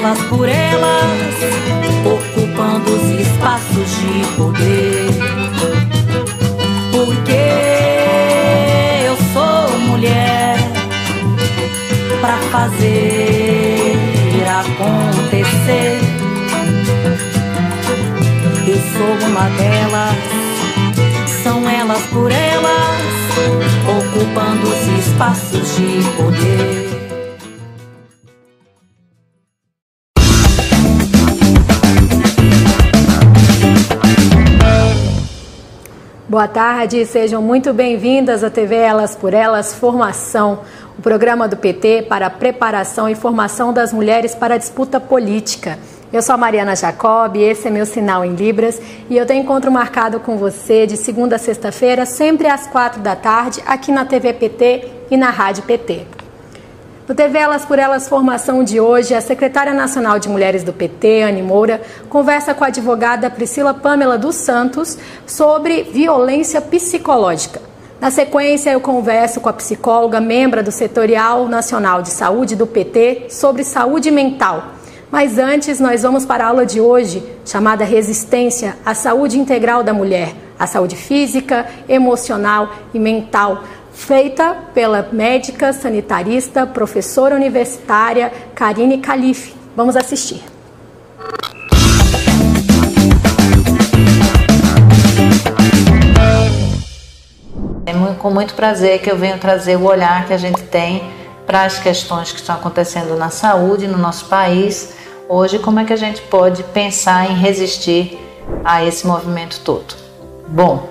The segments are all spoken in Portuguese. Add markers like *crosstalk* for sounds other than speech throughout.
Elas por elas, ocupando os espaços de poder. Porque eu sou mulher pra fazer acontecer. Eu sou uma delas, são elas por elas, ocupando os espaços de poder. Boa tarde, sejam muito bem-vindas à TV Elas por Elas Formação, o programa do PT para a preparação e formação das mulheres para a disputa política. Eu sou a Mariana Jacob, esse é meu sinal em Libras e eu tenho encontro marcado com você de segunda a sexta-feira, sempre às quatro da tarde, aqui na TV PT e na Rádio PT. No TV Elas por Elas Formação de hoje, a secretária nacional de mulheres do PT, Anne Moura, conversa com a advogada Priscila Pamela dos Santos sobre violência psicológica. Na sequência, eu converso com a psicóloga, membra do Setorial Nacional de Saúde do PT, sobre saúde mental. Mas antes, nós vamos para a aula de hoje, chamada Resistência à Saúde Integral da Mulher, a saúde física, emocional e mental, feita pela médica sanitarista, professora universitária Karine Calife. Vamos assistir. É com muito prazer que eu venho trazer o olhar que a gente tem para as questões que estão acontecendo na saúde no nosso país. Hoje, como é que a gente pode pensar em resistir a esse movimento todo? Bom,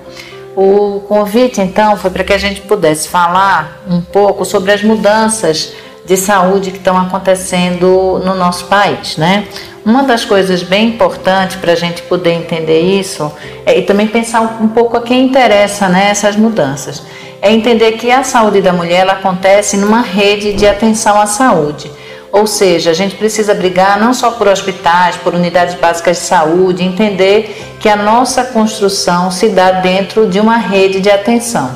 o convite então foi para que a gente pudesse falar um pouco sobre as mudanças de saúde que estão acontecendo no nosso país, né? Uma das coisas bem importantes para a gente poder entender isso é, e também pensar um, pouco a quem interessa né, essas mudanças é entender que a saúde da mulher ela acontece numa rede de atenção à saúde. Ou seja, a gente precisa brigar não só por hospitais, por unidades básicas de saúde, entender que a nossa construção se dá dentro de uma rede de atenção.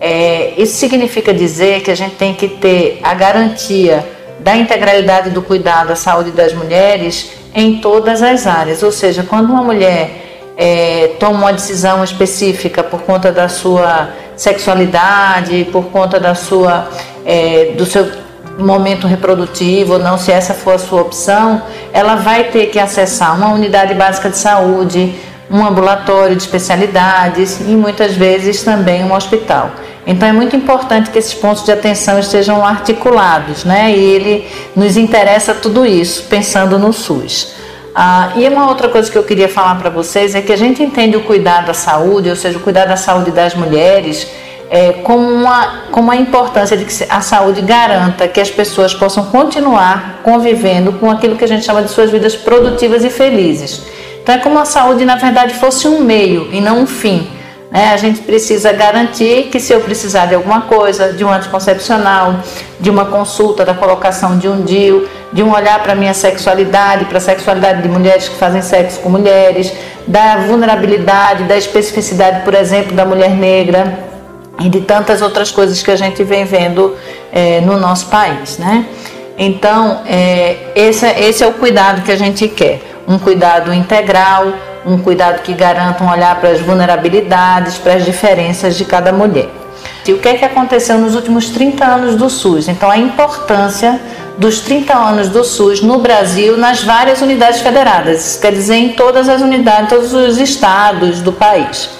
É, isso significa dizer que a gente tem que ter a garantia da integralidade do cuidado à saúde das mulheres em todas as áreas. Ou seja, quando uma mulher é, toma uma decisão específica por conta da sua sexualidade, por conta da sua, é, do seu momento reprodutivo ou não, se essa for a sua opção, ela vai ter que acessar uma unidade básica de saúde, um ambulatório de especialidades e muitas vezes também um hospital. Então é muito importante que esses pontos de atenção estejam articulados, né? E ele nos interessa tudo isso, pensando no SUS. Ah, e uma outra coisa que eu queria falar para vocês é que a gente entende o cuidado da saúde, ou seja, o cuidado da saúde das mulheres, é, como, uma, como a importância de que a saúde garanta que as pessoas possam continuar convivendo com aquilo que a gente chama de suas vidas produtivas e felizes. Então é como a saúde, na verdade, fosse um meio e não um fim. Né? A gente precisa garantir que se eu precisar de alguma coisa, de um anticoncepcional, de uma consulta, da colocação de um DIU, de um olhar para a minha sexualidade, para a sexualidade de mulheres que fazem sexo com mulheres, da vulnerabilidade, da especificidade, por exemplo, da mulher negra e de tantas outras coisas que a gente vem vendo é, no nosso país, né? Então, é, esse, esse é o cuidado que a gente quer, um cuidado integral, um cuidado que garanta um olhar para as vulnerabilidades, para as diferenças de cada mulher. E o que é que aconteceu nos últimos 30 anos do SUS? Então, a importância dos 30 anos do SUS no Brasil nas várias unidades federadas, quer dizer, em todas as unidades, todos os estados do país.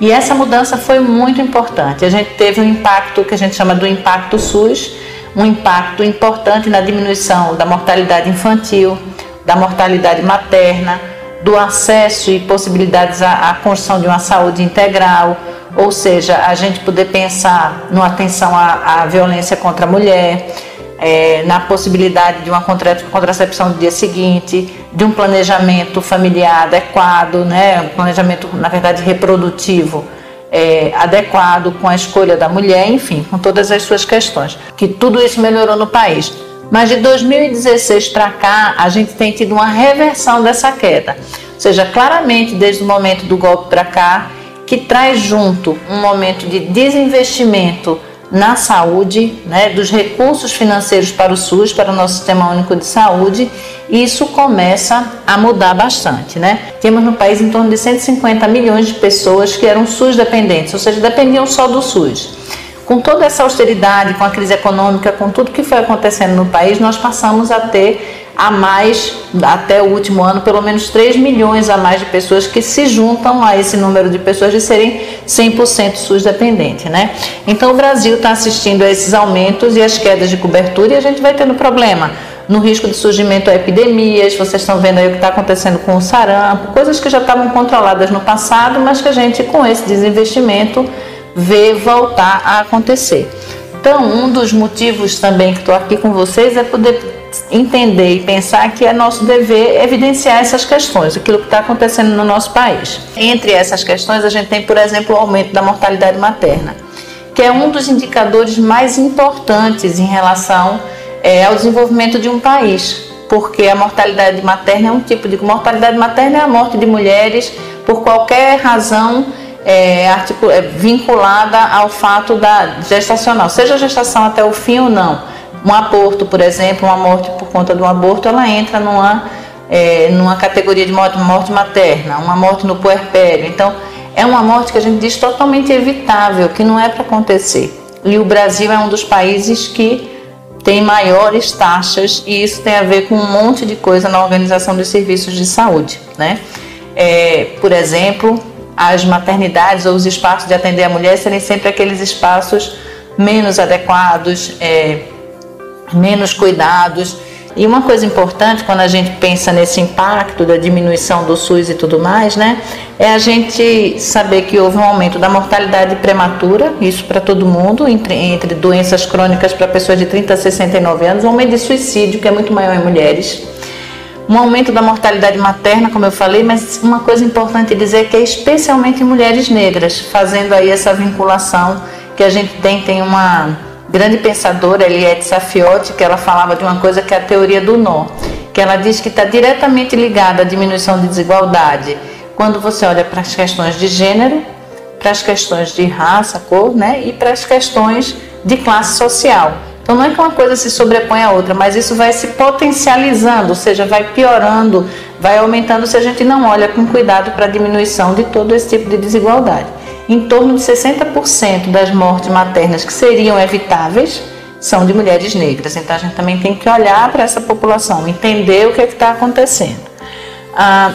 E essa mudança foi muito importante. A gente teve um impacto que a gente chama do impacto SUS, um impacto importante na diminuição da mortalidade infantil, da mortalidade materna, do acesso e possibilidades à, à construção de uma saúde integral, ou seja, a gente poder pensar na atenção à, à violência contra a mulher, é, na possibilidade de uma contracepção no dia seguinte, de um planejamento familiar adequado, né, um planejamento, na verdade, reprodutivo é, adequado com a escolha da mulher, enfim, com todas as suas questões. Que tudo isso melhorou no país. Mas de 2016 para cá, a gente tem tido uma reversão dessa queda. Ou seja, claramente desde o momento do golpe para cá, que traz junto um momento de desinvestimento na saúde, né, dos recursos financeiros para o SUS, para o nosso Sistema Único de Saúde, isso começa a mudar bastante. Né? Temos no país em torno de 150 milhões de pessoas que eram SUS dependentes, ou seja, dependiam só do SUS. Com toda essa austeridade, com a crise econômica, com tudo que foi acontecendo no país, nós passamos a ter a mais, até o último ano, pelo menos 3 milhões a mais de pessoas que se juntam a esse número de pessoas de serem 100% SUS dependente, né? Então o Brasil está assistindo a esses aumentos e as quedas de cobertura e a gente vai tendo problema no risco de surgimento a epidemias, vocês estão vendo aí o que está acontecendo com o sarampo, coisas que já estavam controladas no passado, mas que a gente com esse desinvestimento vê voltar a acontecer. Então, um dos motivos também que estou aqui com vocês é poder entender e pensar que é nosso dever evidenciar essas questões, aquilo que está acontecendo no nosso país. Entre essas questões, a gente tem, por exemplo, o aumento da mortalidade materna, que é um dos indicadores mais importantes em relação é, ao desenvolvimento de um país, porque a mortalidade materna é um tipo de mortalidade materna é a morte de mulheres por qualquer razão é, é, vinculada ao fato da gestacional, seja a gestação até o fim ou não um aborto, por exemplo, uma morte por conta de um aborto, ela entra numa, é, numa categoria de morte, morte materna, uma morte no puerpério. Então, é uma morte que a gente diz totalmente evitável, que não é para acontecer. E o Brasil é um dos países que tem maiores taxas e isso tem a ver com um monte de coisa na organização dos serviços de saúde, né? É, por exemplo, as maternidades ou os espaços de atender a mulher serem sempre aqueles espaços menos adequados, é, menos cuidados. E uma coisa importante quando a gente pensa nesse impacto da diminuição do SUS e tudo mais, né, é a gente saber que houve um aumento da mortalidade prematura, isso para todo mundo, entre, entre doenças crônicas para pessoas de 30 a 69 anos, um aumento de suicídio, que é muito maior em mulheres, um aumento da mortalidade materna, como eu falei, mas uma coisa importante dizer é que é especialmente em mulheres negras, fazendo aí essa vinculação que a gente tem, tem uma grande pensadora Eliette Safiotti, que ela falava de uma coisa que é a teoria do nó, que ela diz que está diretamente ligada à diminuição de desigualdade quando você olha para as questões de gênero, para as questões de raça, cor, né, e para as questões de classe social. Então não é que uma coisa se sobrepõe à outra, mas isso vai se potencializando, ou seja, vai piorando, vai aumentando se a gente não olha com cuidado para a diminuição de todo esse tipo de desigualdade em torno de 60% das mortes maternas que seriam evitáveis são de mulheres negras. Então a gente também tem que olhar para essa população, entender o que é está acontecendo. Ah,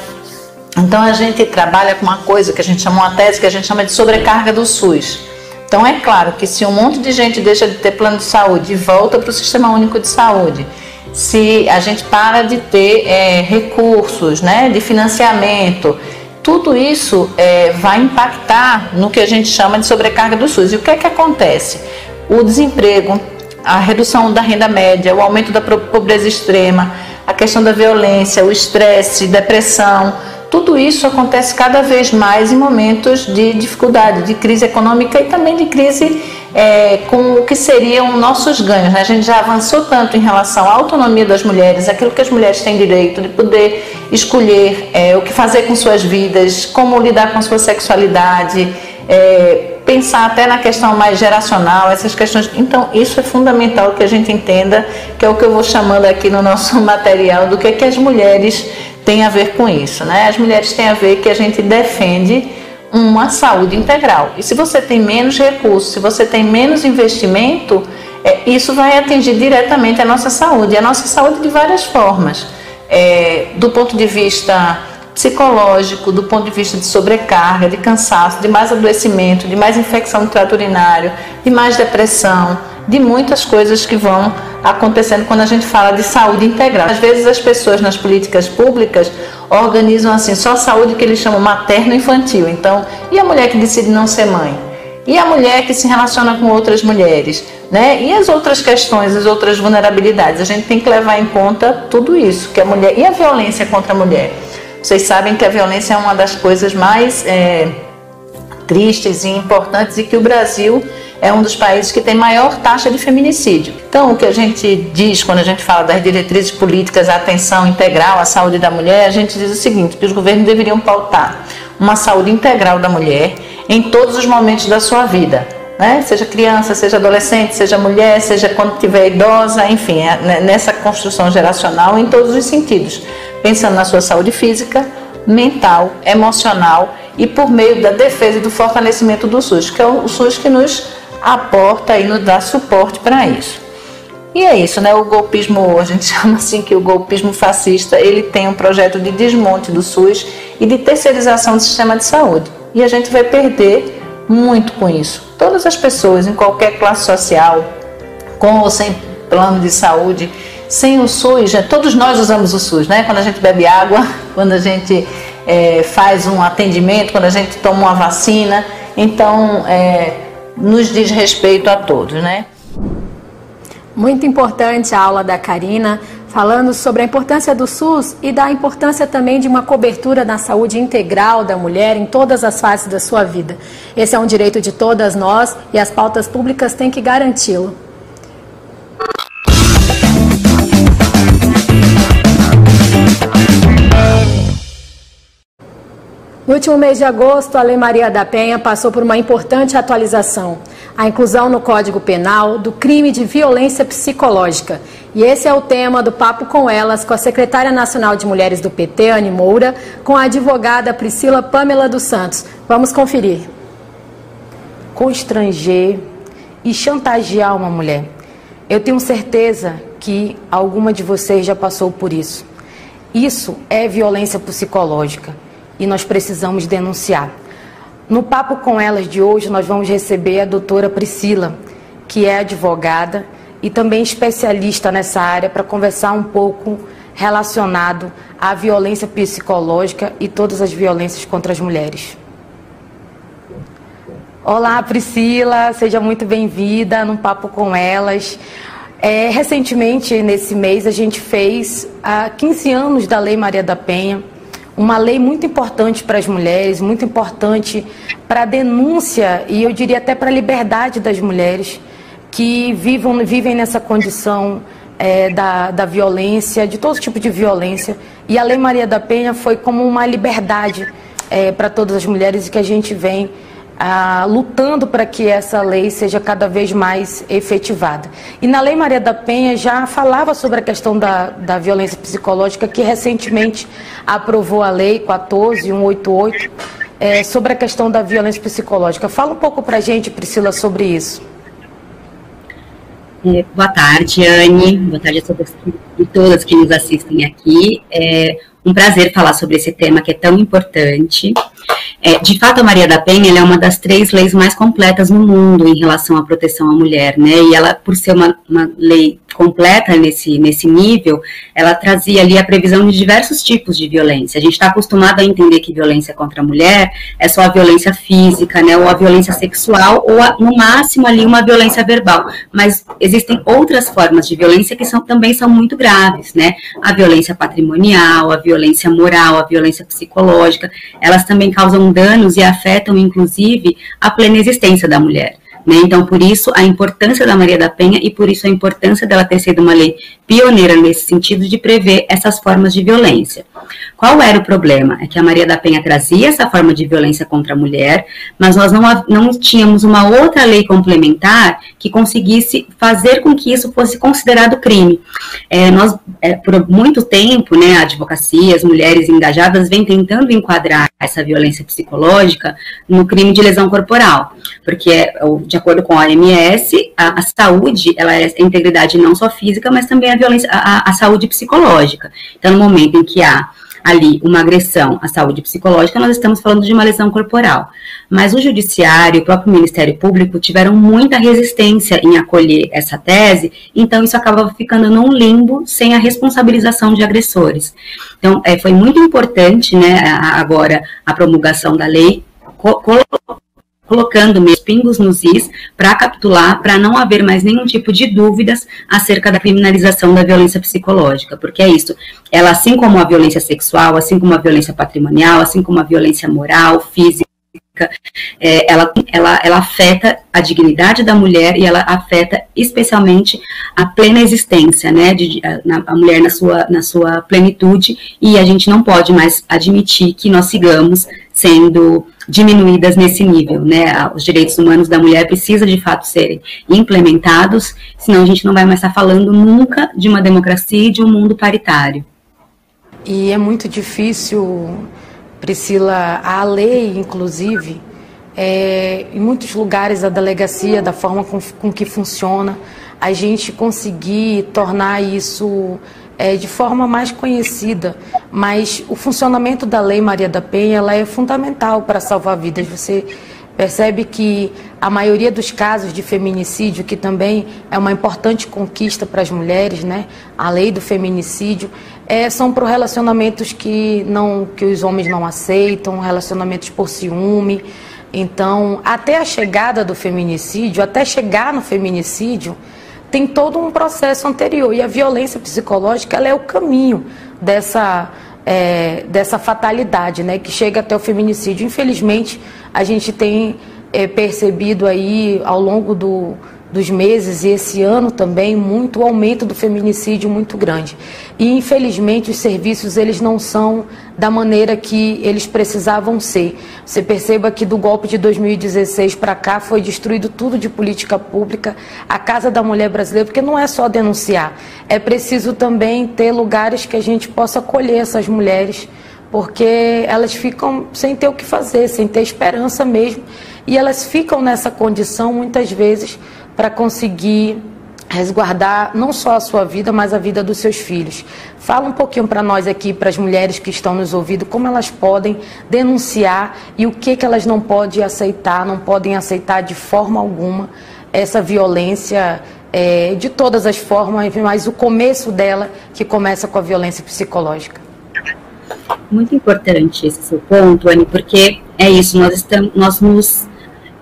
então a gente trabalha com uma coisa que a gente chama uma tese que a gente chama de sobrecarga do SUS. Então é claro que se um monte de gente deixa de ter plano de saúde e volta para o Sistema Único de Saúde, se a gente para de ter é, recursos né, de financiamento, tudo isso é, vai impactar no que a gente chama de sobrecarga do SUS. E o que é que acontece? O desemprego, a redução da renda média, o aumento da pobreza extrema, a questão da violência, o estresse, depressão, tudo isso acontece cada vez mais em momentos de dificuldade, de crise econômica e também de crise é, com o que seriam nossos ganhos. Né? A gente já avançou tanto em relação à autonomia das mulheres, aquilo que as mulheres têm direito de poder escolher é, o que fazer com suas vidas, como lidar com sua sexualidade, é, pensar até na questão mais geracional, essas questões. Então, isso é fundamental que a gente entenda, que é o que eu vou chamando aqui no nosso *laughs* material, do que, é que as mulheres tem a ver com isso, né? As mulheres têm a ver que a gente defende uma saúde integral. E se você tem menos recursos, se você tem menos investimento, é, isso vai atingir diretamente a nossa saúde, a nossa saúde de várias formas. É, do ponto de vista psicológico, do ponto de vista de sobrecarga, de cansaço, de mais adoecimento, de mais infecção do trato urinário, de mais depressão, de muitas coisas que vão acontecendo quando a gente fala de saúde integral. Às vezes as pessoas nas políticas públicas organizam assim só a saúde que eles chamam materno-infantil. Então, e a mulher que decide não ser mãe? E a mulher que se relaciona com outras mulheres, né? E as outras questões, as outras vulnerabilidades. A gente tem que levar em conta tudo isso, que a mulher e a violência contra a mulher. Vocês sabem que a violência é uma das coisas mais é, tristes e importantes e que o Brasil é um dos países que tem maior taxa de feminicídio. Então, o que a gente diz quando a gente fala das diretrizes políticas, a atenção integral à saúde da mulher, a gente diz o seguinte, que os governos deveriam pautar uma saúde integral da mulher em todos os momentos da sua vida. Né? Seja criança, seja adolescente, seja mulher, seja quando tiver idosa, enfim, é né, nessa construção geracional em todos os sentidos, pensando na sua saúde física, mental, emocional e por meio da defesa e do fortalecimento do SUS, que é o SUS que nos aporta e nos dá suporte para isso. E é isso, né? O golpismo, a gente *laughs* chama assim que o golpismo fascista, ele tem um projeto de desmonte do SUS e de terceirização do sistema de saúde. E a gente vai perder muito com isso. Todas as pessoas em qualquer classe social, com ou sem plano de saúde, sem o SUS, todos nós usamos o SUS, né? Quando a gente bebe água, *laughs* quando a gente é, faz um atendimento, quando a gente toma uma vacina. Então, é, nos diz respeito a todos, né? Muito importante a aula da Karina, falando sobre a importância do SUS e da importância também de uma cobertura na saúde integral da mulher em todas as fases da sua vida. Esse é um direito de todas nós e as pautas públicas têm que garanti-lo. No último mês de agosto, a Lei Maria da Penha passou por uma importante atualização, a inclusão no Código Penal do crime de violência psicológica. E esse é o tema do Papo com Elas, com a secretária nacional de mulheres do PT, Anne Moura, com a advogada Priscila Pamela dos Santos. Vamos conferir. Constranger e chantagear uma mulher. Eu tenho certeza que alguma de vocês já passou por isso. Isso é violência psicológica e nós precisamos denunciar. No papo com elas de hoje, nós vamos receber a doutora Priscila, que é advogada e também especialista nessa área, para conversar um pouco relacionado à violência psicológica e todas as violências contra as mulheres. Olá, Priscila, seja muito bem-vinda no Papo com Elas. É, recentemente, nesse mês, a gente fez há 15 anos da Lei Maria da Penha uma lei muito importante para as mulheres, muito importante para a denúncia e eu diria até para a liberdade das mulheres que vivam, vivem nessa condição é, da, da violência, de todo tipo de violência. E a Lei Maria da Penha foi como uma liberdade é, para todas as mulheres e que a gente vem ah, lutando para que essa lei seja cada vez mais efetivada. E na Lei Maria da Penha já falava sobre a questão da, da violência psicológica, que recentemente aprovou a Lei 14188 é, sobre a questão da violência psicológica. Fala um pouco para a gente, Priscila, sobre isso. Boa tarde, Anne. Boa tarde a todas e todas que nos assistem aqui. É um prazer falar sobre esse tema que é tão importante. É, de fato, a Maria da Penha é uma das três leis mais completas no mundo em relação à proteção à mulher, né? E ela, por ser uma, uma lei completa nesse, nesse nível, ela trazia ali a previsão de diversos tipos de violência. A gente está acostumado a entender que violência contra a mulher é só a violência física, né, ou a violência sexual, ou a, no máximo ali uma violência verbal. Mas existem outras formas de violência que são, também são muito graves, né? A violência patrimonial, a violência moral, a violência psicológica, elas também causam danos e afetam, inclusive, a plena existência da mulher Né? Então, por isso, a importância da Maria da Penha e por isso a importância dela ter sido uma lei pioneira nesse sentido de prever essas formas de violência. Qual era o problema? É que a Maria da Penha trazia essa forma de violência contra a mulher, mas nós não, não tínhamos uma outra lei complementar que conseguisse fazer com que isso fosse considerado crime. É, nós, é, por muito tempo, né, a advocacia, as mulheres engajadas vêm tentando enquadrar essa violência psicológica no crime de lesão corporal, porque, é, de acordo com a OMS, a, a saúde, ela é a integridade não só física, mas também a violência, a, a saúde psicológica. Então, no momento em que há ali uma agressão à saúde psicológica, nós estamos falando de uma lesão corporal. Mas o judiciário e o próprio Ministério Público tiveram muita resistência em acolher essa tese, então isso acabava ficando num limbo sem a responsabilização de agressores. Então, é, foi muito importante, né, agora, a promulgação da lei, colocando meus pingos nos is para capitular, para não haver mais nenhum tipo de dúvidas acerca da criminalização da violência psicológica, porque é isso, ela assim como a violência sexual, assim como a violência patrimonial, assim como a violência moral, física, é, ela, ela, ela afeta a dignidade da mulher e ela afeta especialmente a plena existência, né, de, a, na, a mulher na sua, na sua plenitude, e a gente não pode mais admitir que nós sigamos sendo diminuídas nesse nível, né? Os direitos humanos da mulher precisam de fato serem implementados, senão a gente não vai mais estar falando nunca de uma democracia e de um mundo paritário. E é muito difícil, Priscila, a lei, inclusive, é, em muitos lugares a delegacia, da forma com, com que funciona, a gente conseguir tornar isso é, de forma mais conhecida, mas o funcionamento da Lei Maria da Penha ela é fundamental para salvar vidas. Você percebe que a maioria dos casos de feminicídio, que também é uma importante conquista para as mulheres, né? A lei do feminicídio é, são para relacionamentos que não que os homens não aceitam, relacionamentos por ciúme. Então, até a chegada do feminicídio, até chegar no feminicídio, tem todo um processo anterior. E a violência psicológica ela é o caminho dessa, é, dessa fatalidade, né, que chega até o feminicídio. Infelizmente, a gente tem é, percebido aí ao longo do, dos meses e esse ano também muito aumento do feminicídio muito grande. E infelizmente os serviços eles não são da maneira que eles precisavam ser. Você perceba que do golpe de 2016 para cá foi destruído tudo de política pública, a Casa da Mulher Brasileira, porque não é só denunciar, é preciso também ter lugares que a gente possa acolher essas mulheres, porque elas ficam sem ter o que fazer, sem ter esperança mesmo, e elas ficam nessa condição muitas vezes para conseguir resguardar não só a sua vida, mas a vida dos seus filhos. Fala um pouquinho para nós aqui, para as mulheres que estão nos ouvindo, como elas podem denunciar e o que, que elas não podem aceitar, não podem aceitar de forma alguma essa violência é, de todas as formas, mas o começo dela que começa com a violência psicológica. Muito importante esse seu ponto, Anne, porque é isso, nós, estamos, nós nos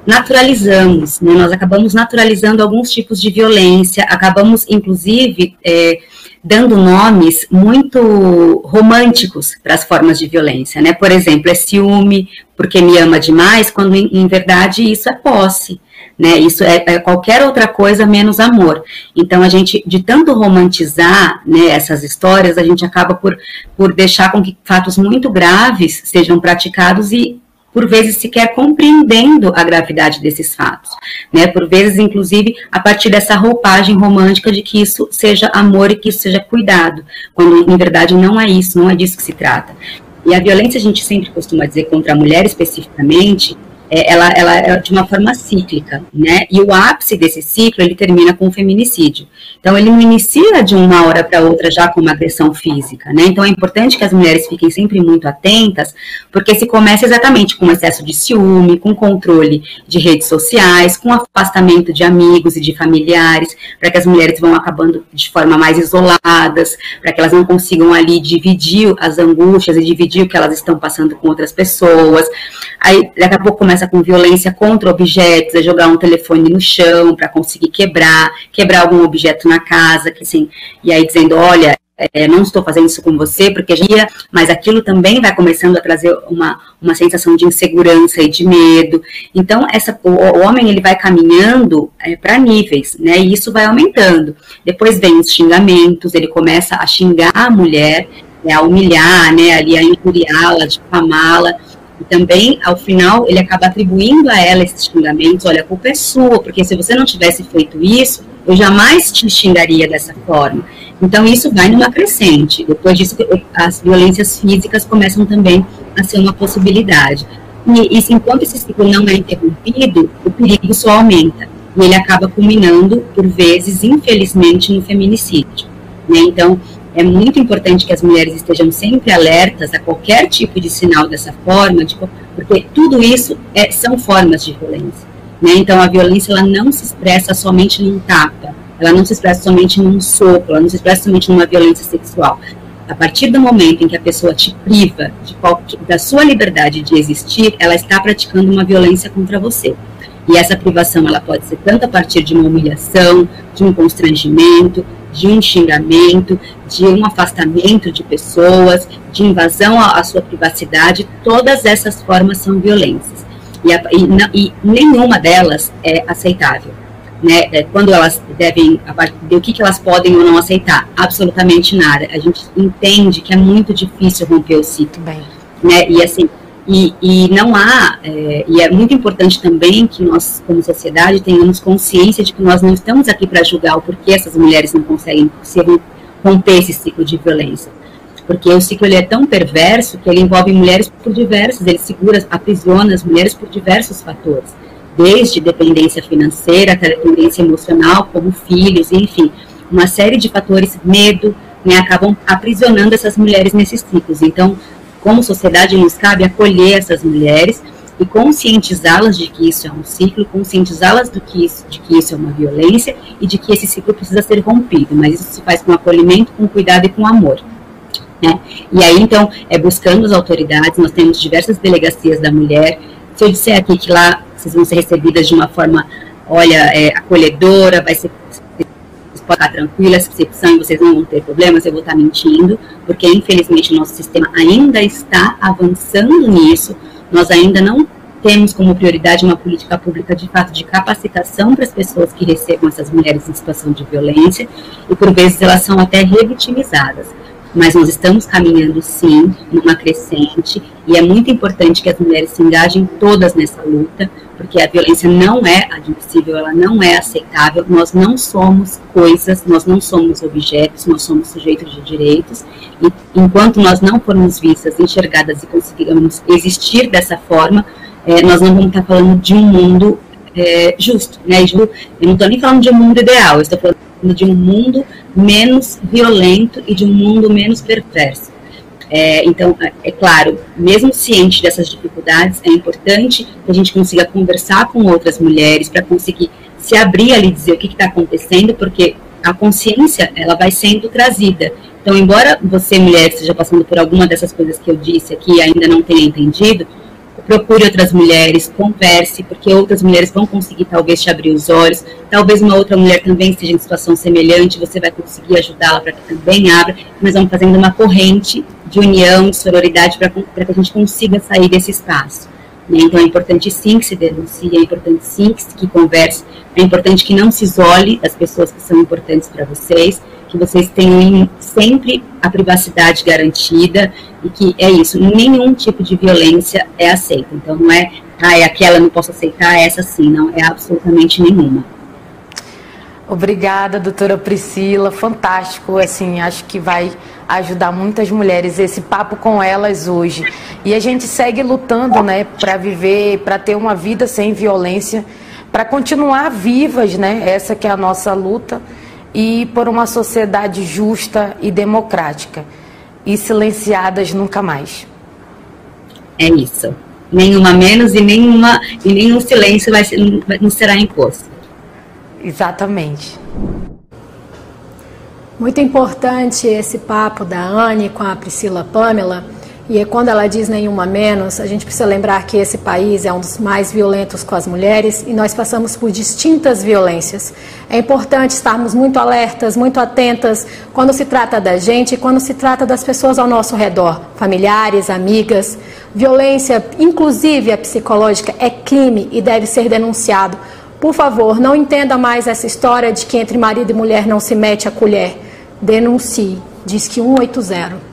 naturalizamos, né? nós acabamos naturalizando alguns tipos de violência, acabamos, inclusive, é, dando nomes muito românticos para as formas de violência, né? Por exemplo, é ciúme, porque me ama demais, quando em, em verdade isso é posse. Né, isso é, é, qualquer outra coisa menos amor. Então, a gente, de tanto romantizar né, essas histórias, a gente acaba por, por deixar com que fatos muito graves sejam praticados e por vezes sequer compreendendo a gravidade desses fatos, né? Por vezes, inclusive, a partir dessa roupagem romântica de que isso seja amor e que isso seja cuidado, quando em verdade não é isso, não é disso que se trata. E a violência, a gente sempre costuma dizer contra a mulher especificamente, é, ela, ela é de uma forma cíclica, né? E o ápice desse ciclo, ele termina com o feminicídio. Então, ele não inicia de uma hora para outra já com uma agressão física, né? Então, é importante que as mulheres fiquem sempre muito atentas, porque se começa exatamente com excesso de ciúme, com controle de redes sociais, com afastamento de amigos e de familiares, para que as mulheres vão acabando de forma mais isoladas, para que elas não consigam ali dividir as angústias e dividir o que elas estão passando com outras pessoas. Aí, daqui a pouco começa com violência contra objetos, é jogar um telefone no chão para conseguir quebrar, quebrar algum objeto na casa, que assim, e aí dizendo, olha, é, não estou fazendo isso com você porque dia, mas aquilo também vai começando a trazer uma, uma sensação de insegurança e de medo. Então, essa, o, o homem ele vai caminhando é, para níveis, né? E isso vai aumentando. Depois vem os xingamentos, ele começa a xingar a mulher, né, a humilhar, né, ali a injuriá-la, difamá-la. E também, ao final, ele acaba atribuindo a ela esses xingamentos. Olha, a culpa é sua, porque se você não tivesse feito isso, eu jamais te xingaria dessa forma. Então, isso vai numa crescente. Depois disso, as violências físicas começam também a ser uma possibilidade. E, e enquanto esse ciclo não é interrompido, o perigo só aumenta. E ele acaba culminando, por vezes, infelizmente, no feminicídio. Né? Então, é muito importante que as mulheres estejam sempre alertas a qualquer tipo de sinal dessa forma, de, porque tudo isso é, são formas de violência. Né? Então, a violência ela não se expressa somente num tapa, ela não se expressa somente num sopro, ela não se expressa somente numa violência sexual. A partir do momento em que a pessoa te priva da sua liberdade de existir, ela está praticando uma violência contra você. E essa privação ela pode ser tanto a partir de uma humilhação, de um constrangimento, de um xingamento, de um afastamento de pessoas, de invasão à, sua privacidade. Todas essas formas são violências e, a, e, e nenhuma delas é aceitável. Né, é, quando elas devem, do que, que elas podem ou não aceitar? Absolutamente nada. A gente entende que é muito difícil romper o ciclo. Bem. Né, e assim, e, e não há, é, e é muito importante também que nós, como sociedade, tenhamos consciência de que nós não estamos aqui para julgar o porquê essas mulheres não conseguem romper esse ciclo de violência. Porque o ciclo ele é tão perverso que ele envolve mulheres por diversos, ele segura, aprisiona as mulheres por diversos fatores, desde dependência financeira até dependência emocional, como filhos, enfim, uma série de fatores, medo, né, acabam aprisionando essas mulheres nesses ciclos. Então, como sociedade, nos cabe acolher essas mulheres e conscientizá-las de que isso é um ciclo, conscientizá-las de que isso é uma violência e de que esse ciclo precisa ser rompido, mas isso se faz com acolhimento, com cuidado e com amor. Né? E aí, então, é buscando as autoridades, nós temos diversas delegacias da mulher. Se eu disser aqui que lá vocês vão ser recebidas de uma forma, olha, é, acolhedora, vai ser vocês podem ficar tranquilas, percepção vocês não vão ter problemas, eu vou estar mentindo, porque infelizmente o nosso sistema ainda está avançando nisso, nós ainda não temos como prioridade uma política pública de fato de capacitação para as pessoas que recebam essas mulheres em situação de violência, e por vezes elas são até revitimizadas. Mas nós estamos caminhando sim numa crescente e é muito importante que as mulheres se engajem todas nessa luta, porque a violência não é admissível, ela não é aceitável. Nós não somos coisas, nós não somos objetos, nós somos sujeitos de direitos. E enquanto nós não formos vistas, enxergadas e conseguirmos existir dessa forma, é, nós não vamos estar falando de um mundo é, justo, né? Eu não estou nem falando de um mundo ideal, eu estou falando de um mundo menos violento e de um mundo menos perverso. É, então, é, é claro, mesmo ciente dessas dificuldades, é importante que a gente consiga conversar com outras mulheres para conseguir se abrir ali e dizer o que está acontecendo, porque a consciência ela vai sendo trazida. Então, embora você, mulher, esteja passando por alguma dessas coisas que eu disse aqui e ainda não tenha entendido, procure outras mulheres, converse, porque outras mulheres vão conseguir talvez te abrir os olhos, talvez uma outra mulher também esteja em situação semelhante, você vai conseguir ajudá-la para que também abra, mas vamos fazendo uma corrente de união, de sororidade, para que a gente consiga sair desse espaço. Né? Então é importante sim que se denuncie, é importante sim que, que converse, é importante que não se isole as pessoas que são importantes para vocês, que vocês tenham sempre a privacidade garantida e que é isso, nenhum tipo de violência é aceita. Então não é, ah, é aquela não posso aceitar, é essa sim, não, é absolutamente nenhuma. Obrigada, doutora Priscila, fantástico, assim, acho que vai ajudar muitas mulheres esse papo com elas hoje. E a gente segue lutando, né, para viver, para ter uma vida sem violência, para continuar vivas, né? Essa que é a nossa luta e por uma sociedade justa e democrática e silenciadas nunca mais. É isso. Nenhuma menos e nenhuma e nenhum silêncio vai, não será imposto. Exatamente. Muito importante esse papo da Anne com a Priscila Pamela. E quando ela diz nenhuma menos, a gente precisa lembrar que esse país é um dos mais violentos com as mulheres e nós passamos por distintas violências. É importante estarmos muito alertas, muito atentas quando se trata da gente e quando se trata das pessoas ao nosso redor, familiares, amigas. Violência, inclusive a psicológica, é crime e deve ser denunciado. Por favor, não entenda mais essa história de que entre marido e mulher não se mete a colher. Denuncie. Diz que 180.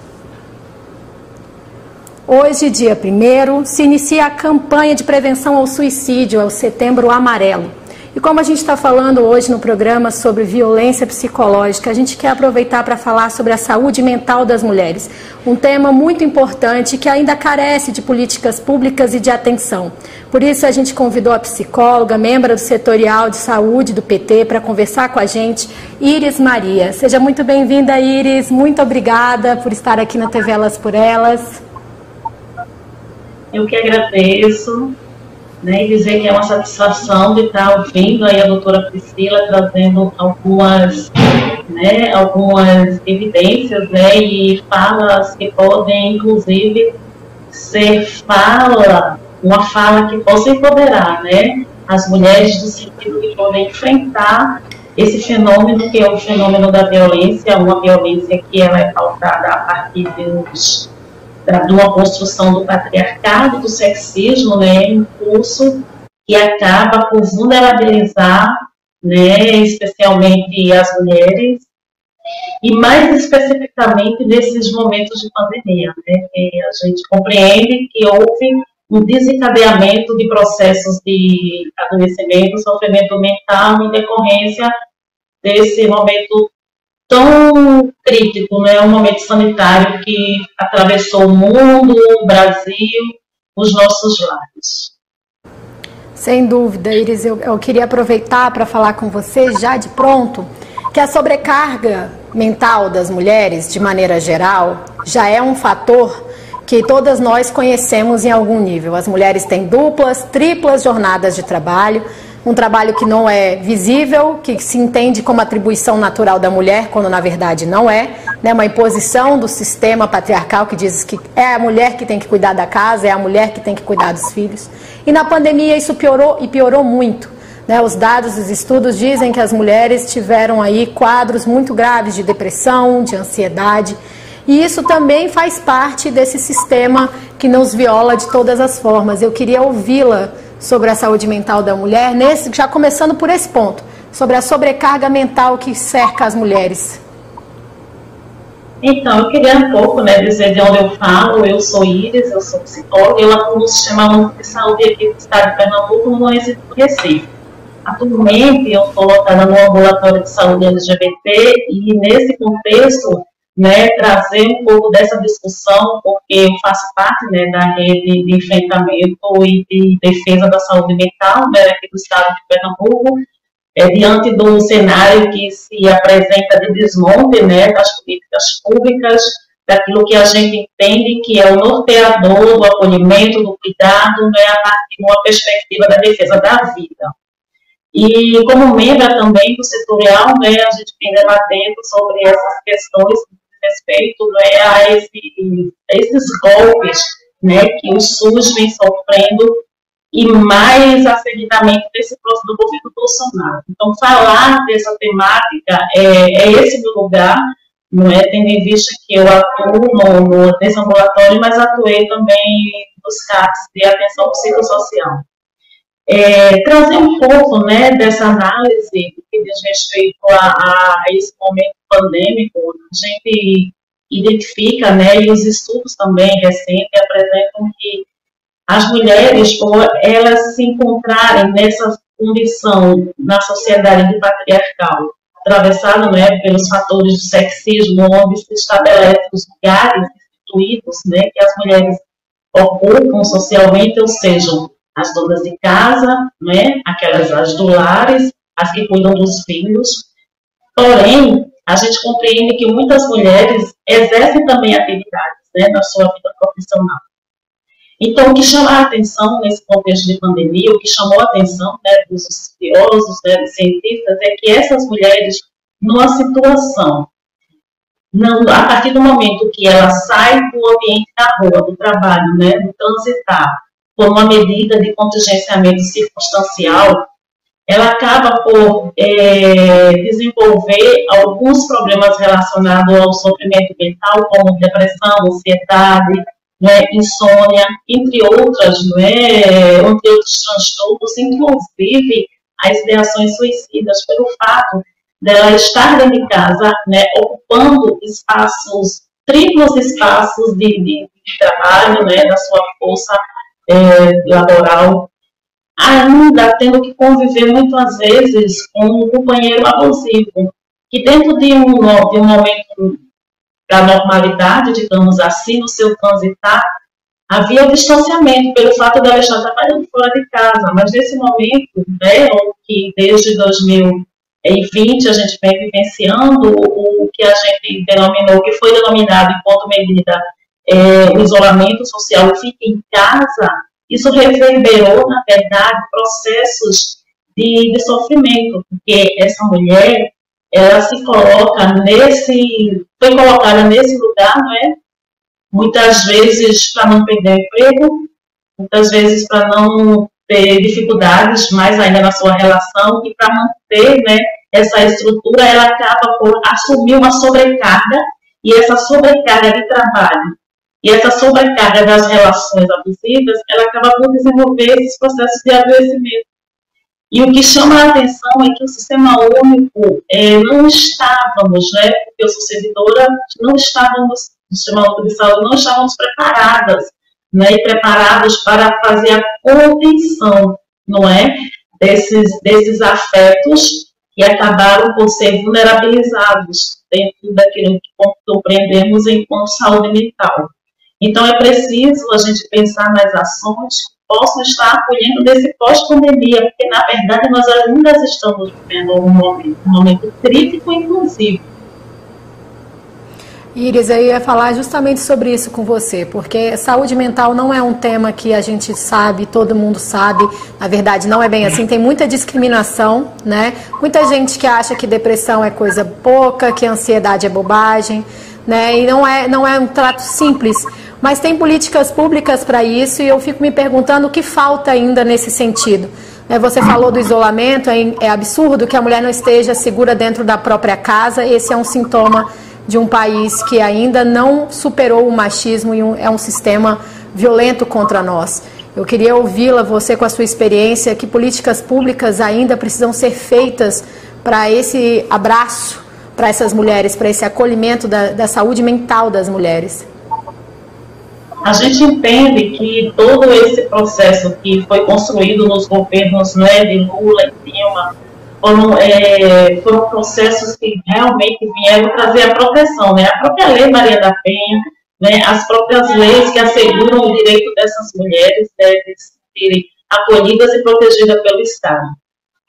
Hoje, dia 1 se inicia a campanha de prevenção ao suicídio, é o Setembro Amarelo. E como a gente está falando hoje no programa sobre violência psicológica, a gente quer aproveitar para falar sobre a saúde mental das mulheres. Um tema muito importante que ainda carece de políticas públicas e de atenção. Por isso, a gente convidou a psicóloga, membro do setorial de saúde do PT, para conversar com a gente, Iris Maria. Seja muito bem-vinda, Iris. Muito obrigada por estar aqui na TV Elas por Elas. Eu que agradeço, né, e dizer que é uma satisfação de estar ouvindo aí a doutora Priscila trazendo algumas, né, algumas evidências, né, e falas que podem, inclusive, ser fala, uma fala que possa empoderar, né, as mulheres no sentido de poder enfrentar esse fenômeno que é o fenômeno da violência, uma violência que ela é pautada a partir dos de uma construção do patriarcado, do sexismo, né, um curso que acaba por vulnerabilizar, né, especialmente as mulheres, e mais especificamente nesses momentos de pandemia, né, que a gente compreende que houve um desencadeamento de processos de adoecimento, sofrimento mental em decorrência desse momento tão crítico, né? um momento sanitário que atravessou o mundo, o Brasil, os nossos lares. Sem dúvida, Iris, eu, eu queria aproveitar para falar com você já de pronto que a sobrecarga mental das mulheres, de maneira geral, já é um fator que todas nós conhecemos em algum nível. As mulheres têm duplas, triplas jornadas de trabalho, um trabalho que não é visível, que se entende como atribuição natural da mulher, quando na verdade não é, né? uma imposição do sistema patriarcal que diz que é a mulher que tem que cuidar da casa, é a mulher que tem que cuidar dos filhos. E na pandemia isso piorou e piorou muito. Né? Os dados, os estudos dizem que as mulheres tiveram aí quadros muito graves de depressão, de ansiedade. E isso também faz parte desse sistema que nos viola de todas as formas. Eu queria ouvi-la sobre a saúde mental da mulher, nesse, já começando por esse ponto, sobre a sobrecarga mental que cerca as mulheres. Então, eu queria um pouco né, dizer de onde eu falo. Eu sou Iris, eu sou psicóloga, eu atuo no Sistema Único de Saúde aqui do Estado de Pernambuco, no município do Recife. Atualmente, eu estou lotada no ambulatório de saúde LGBT e, nesse contexto, né, trazer um pouco dessa discussão, porque eu faço parte né, da rede de enfrentamento e de defesa da saúde mental né, aqui do estado de Pernambuco, é, diante do cenário que se apresenta de desmonte né, das políticas públicas, daquilo que a gente entende que é o norteador do acolhimento, do cuidado, né, a partir de uma perspectiva da defesa da vida. E como membro também do setorial, né, a gente vem debatendo sobre essas questões respeito né, a, esse, a esses golpes né, que o SUS vem sofrendo e mais acertadamente desse próximo do governo Bolsonaro. Então, falar dessa temática é, é esse meu lugar, não é? tendo em vista que eu atuo no, no, nesse ambulatório, mas atuei também nos CAPs de atenção psicossocial. É, trazer um pouco né, dessa análise que diz respeito a, a, esse momento pandêmico, a gente identifica, né, e os estudos também recentes apresentam que as mulheres, por elas se encontrarem nessa condição na sociedade patriarcal, atravessada né, pelos fatores do sexismo, onde se estabelecem os lugares instituídos né, que as mulheres ocupam socialmente, ou seja, as donas de casa, né, aquelas as do lares, as que cuidam dos filhos. Porém, a gente compreende que muitas mulheres exercem também atividades né, na sua vida profissional. Então, o que chama a atenção nesse contexto de pandemia, o que chamou a atenção né, dos estudiosos, né, dos cientistas, é que essas mulheres, numa situação não, a partir do momento que ela sai do ambiente da rua, do trabalho, né, do transitar, por uma medida de contingenciamento circunstancial, ela acaba por é, desenvolver alguns problemas relacionados ao sofrimento mental, como depressão, ansiedade, né, insônia, entre outras, né, entre outros transtornos, inclusive as ideações suicidas, pelo fato dela estar dentro de casa, né, ocupando espaços, triplos espaços de, de, de trabalho, né, da sua força é, laboral, ainda tendo que conviver muitas vezes com um companheiro abusivo, que dentro de um, de um momento da normalidade, digamos assim, no seu transitar, havia distanciamento pelo fato dela estar trabalhando fora de casa, mas nesse momento, né, que desde 2020 a gente vem vivenciando o que a gente denominou, que foi denominado enquanto medida é, o isolamento social, fica em casa, isso reverberou, na verdade, processos de, de sofrimento, porque essa mulher, ela se coloca nesse, foi colocada nesse lugar, não é? Muitas vezes para não perder emprego, muitas vezes para não ter dificuldades mais ainda na sua relação e para manter, né, essa estrutura, ela acaba por assumir uma sobrecarga e essa sobrecarga de trabalho e essa sobrecarga das relações abusivas, ela acaba por desenvolver esses processos de adoecimento. E o que chama a atenção é que o sistema único é, não estávamos, né, porque eu sou servidora, não estávamos, o sistema único de saúde, não estávamos preparadas, né, e preparados para fazer a contenção, não é, desses, desses afetos que acabaram por ser vulnerabilizados dentro daquilo que compreendemos enquanto saúde mental. Então, é preciso a gente pensar nas ações que possam estar acolhendo desse pós-pandemia, porque, na verdade, nós ainda estamos vivendo um momento, um momento crítico, inclusive. Iris, eu ia falar justamente sobre isso com você, porque saúde mental não é um tema que a gente sabe, todo mundo sabe, na verdade não é bem assim, tem muita discriminação, né? Muita gente que acha que depressão é coisa pouca, que ansiedade é bobagem, né? E não é, não é um trato simples. Mas tem políticas públicas para isso e eu fico me perguntando o que falta ainda nesse sentido. Né, você falou do isolamento, é, é absurdo que a mulher não esteja segura dentro da própria casa. Esse é um sintoma de um país que ainda não superou o machismo e é um sistema violento contra nós. Eu queria ouvi-la, você com a sua experiência, que políticas públicas ainda precisam ser feitas para esse abraço para essas mulheres, para esse acolhimento da, da saúde mental das mulheres. A gente entende que todo esse processo que foi construído nos governos né, de Lula e Dilma foram, é, foram processos que realmente vieram trazer a proteção. Né? A própria Lei Maria da Penha, né, as próprias leis que asseguram o direito dessas mulheres devem serem acolhidas e protegidas pelo Estado.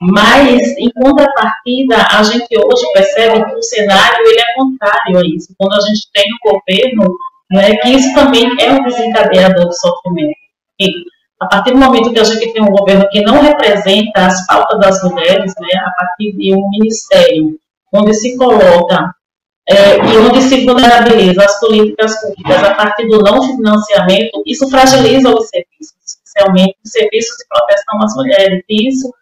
Mas, em contrapartida, a gente hoje percebe que o cenário ele é contrário a isso. Quando a gente tem um governo né, que isso também é um desencadeador do sofrimento. E a partir do momento que a gente tem um governo que não representa as pautas das mulheres, né, a partir de um ministério onde se coloca é, e onde se vulnerabiliza as políticas públicas a partir do não financiamento, isso fragiliza os serviços, especialmente os serviços de proteção às mulheres. E isso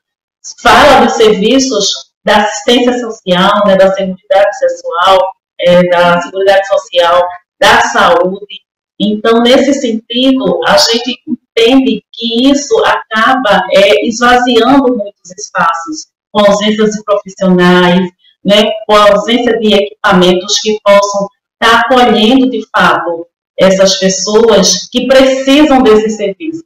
fala dos serviços da assistência social, né, da seguridade sexual, é, da seguridade social, da saúde. Então, nesse sentido, a gente entende que isso acaba é, esvaziando muitos espaços, com ausência de profissionais, né, com a ausência de equipamentos que possam estar acolhendo, de fato, essas pessoas que precisam desse serviço.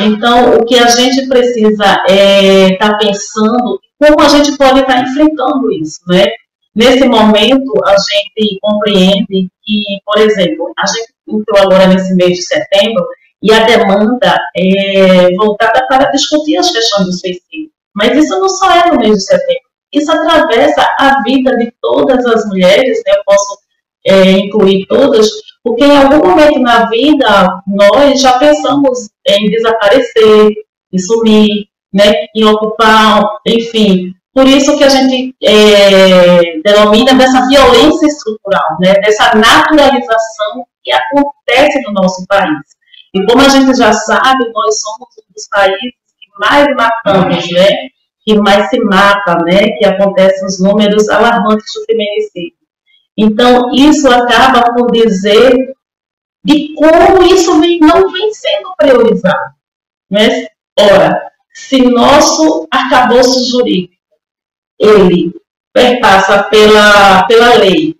Então, o que a gente precisa é estar tá pensando como a gente pode estar tá enfrentando isso, né? Nesse momento, a gente compreende que, por exemplo, a gente entrou agora nesse mês de setembro e a demanda é voltada para discutir as questões do suicídio. Mas isso não só é no mês de setembro, isso atravessa a vida de todas as mulheres, né? eu posso é, incluir todas, porque em algum momento na vida nós já pensamos em desaparecer, em sumir, né? em ocupar, enfim, por isso que a gente é, denomina dessa violência estrutural, né, dessa naturalização que acontece no nosso país. E como a gente já sabe, nós somos um dos países que mais matamos, né, que mais se mata, né, que acontecem os números alarmantes de feminicídio. Então, isso acaba por dizer de como isso vem, não vem sendo priorizado. Né? Ora, se nosso arcabouço jurídico ele perpassa pela, pela lei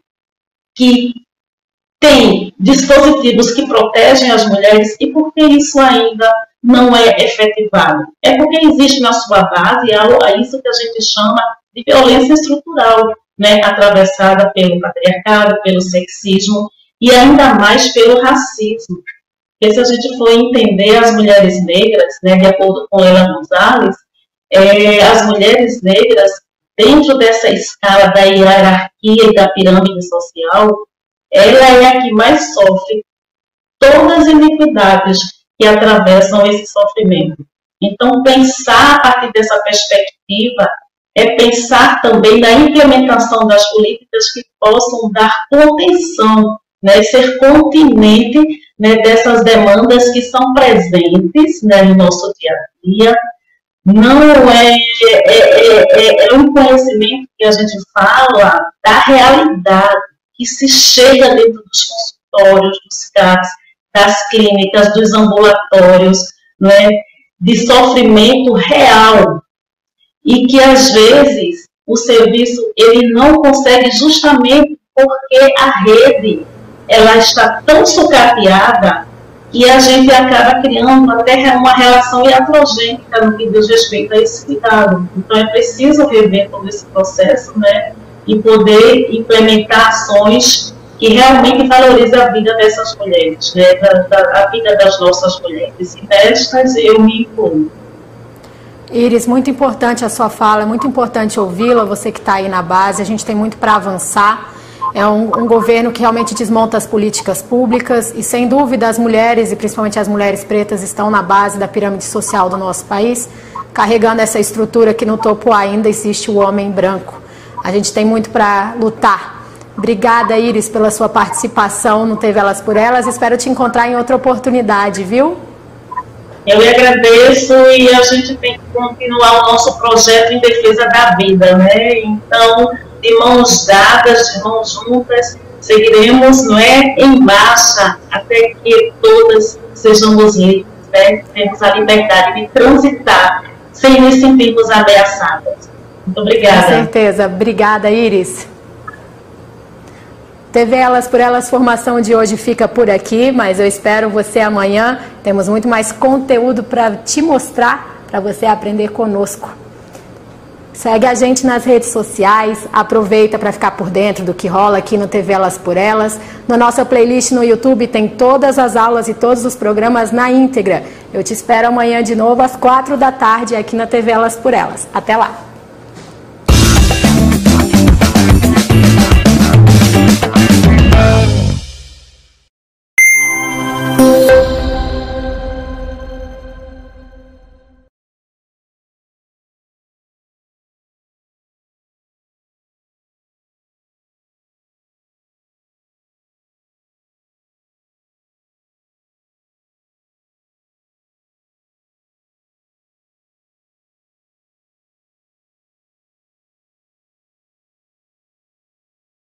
que tem dispositivos que protegem as mulheres e por que isso ainda não é efetivado? É porque existe na sua base algo, a isso que a gente chama de violência estrutural, né, atravessada pelo patriarcado, pelo sexismo e ainda mais pelo racismo. Porque se a gente for entender as mulheres negras, né, de acordo com Leila Gonzalez, é, as mulheres negras, dentro dessa escala da hierarquia e da pirâmide social, ela é a que mais sofre todas as iniquidades que atravessam esse sofrimento. Então, pensar a partir dessa perspectiva é pensar também na implementação das políticas que possam dar contenção, né, ser continente né, dessas demandas que são presentes né, no nosso dia a dia. Não é, é, é, é, um conhecimento que a gente fala da realidade, que se chega dentro dos consultórios, dos CAPs, das clínicas, dos ambulatórios, não é? de sofrimento real, e que às vezes o serviço ele não consegue justamente porque a rede ela está tão sucateada que a gente acaba criando até uma relação iatrogênica no que diz respeito a esse cuidado. Então é preciso rever todo esse processo, né, e poder implementar ações que realmente valorizem a vida dessas mulheres, né, da, da, a vida das nossas mulheres. E destas eu me incluo. Iris, muito importante a sua fala, é muito importante ouvi-la, você que está aí na base, a gente tem muito para avançar. É um, um, governo que realmente desmonta as políticas públicas e, sem dúvida, as mulheres, e principalmente as mulheres pretas, estão na base da pirâmide social do nosso país, carregando essa estrutura que no topo ainda existe o homem branco. A gente tem muito para lutar. Obrigada, Iris, pela sua participação no TV Elas por Elas. Espero te encontrar em outra oportunidade, viu? Eu lhe agradeço e a gente tem que continuar o nosso projeto em defesa da vida, né? Então, de mãos dadas, de mãos juntas, seguiremos, não é, em marcha até que todas sejamos livres, né? Temos a liberdade de transitar sem nos sentirmos ameaçadas. Muito obrigada. Com certeza. Obrigada, Iris. TV Elas por Elas Formação de hoje fica por aqui, mas eu espero você amanhã. Temos muito mais conteúdo para te mostrar, para você aprender conosco. Segue a gente nas redes sociais, aproveita para ficar por dentro do que rola aqui no TV Elas por Elas. Na nossa playlist no YouTube tem todas as aulas e todos os programas na íntegra. Eu te espero amanhã de novo às quatro da tarde aqui na TV Elas por Elas. Até lá!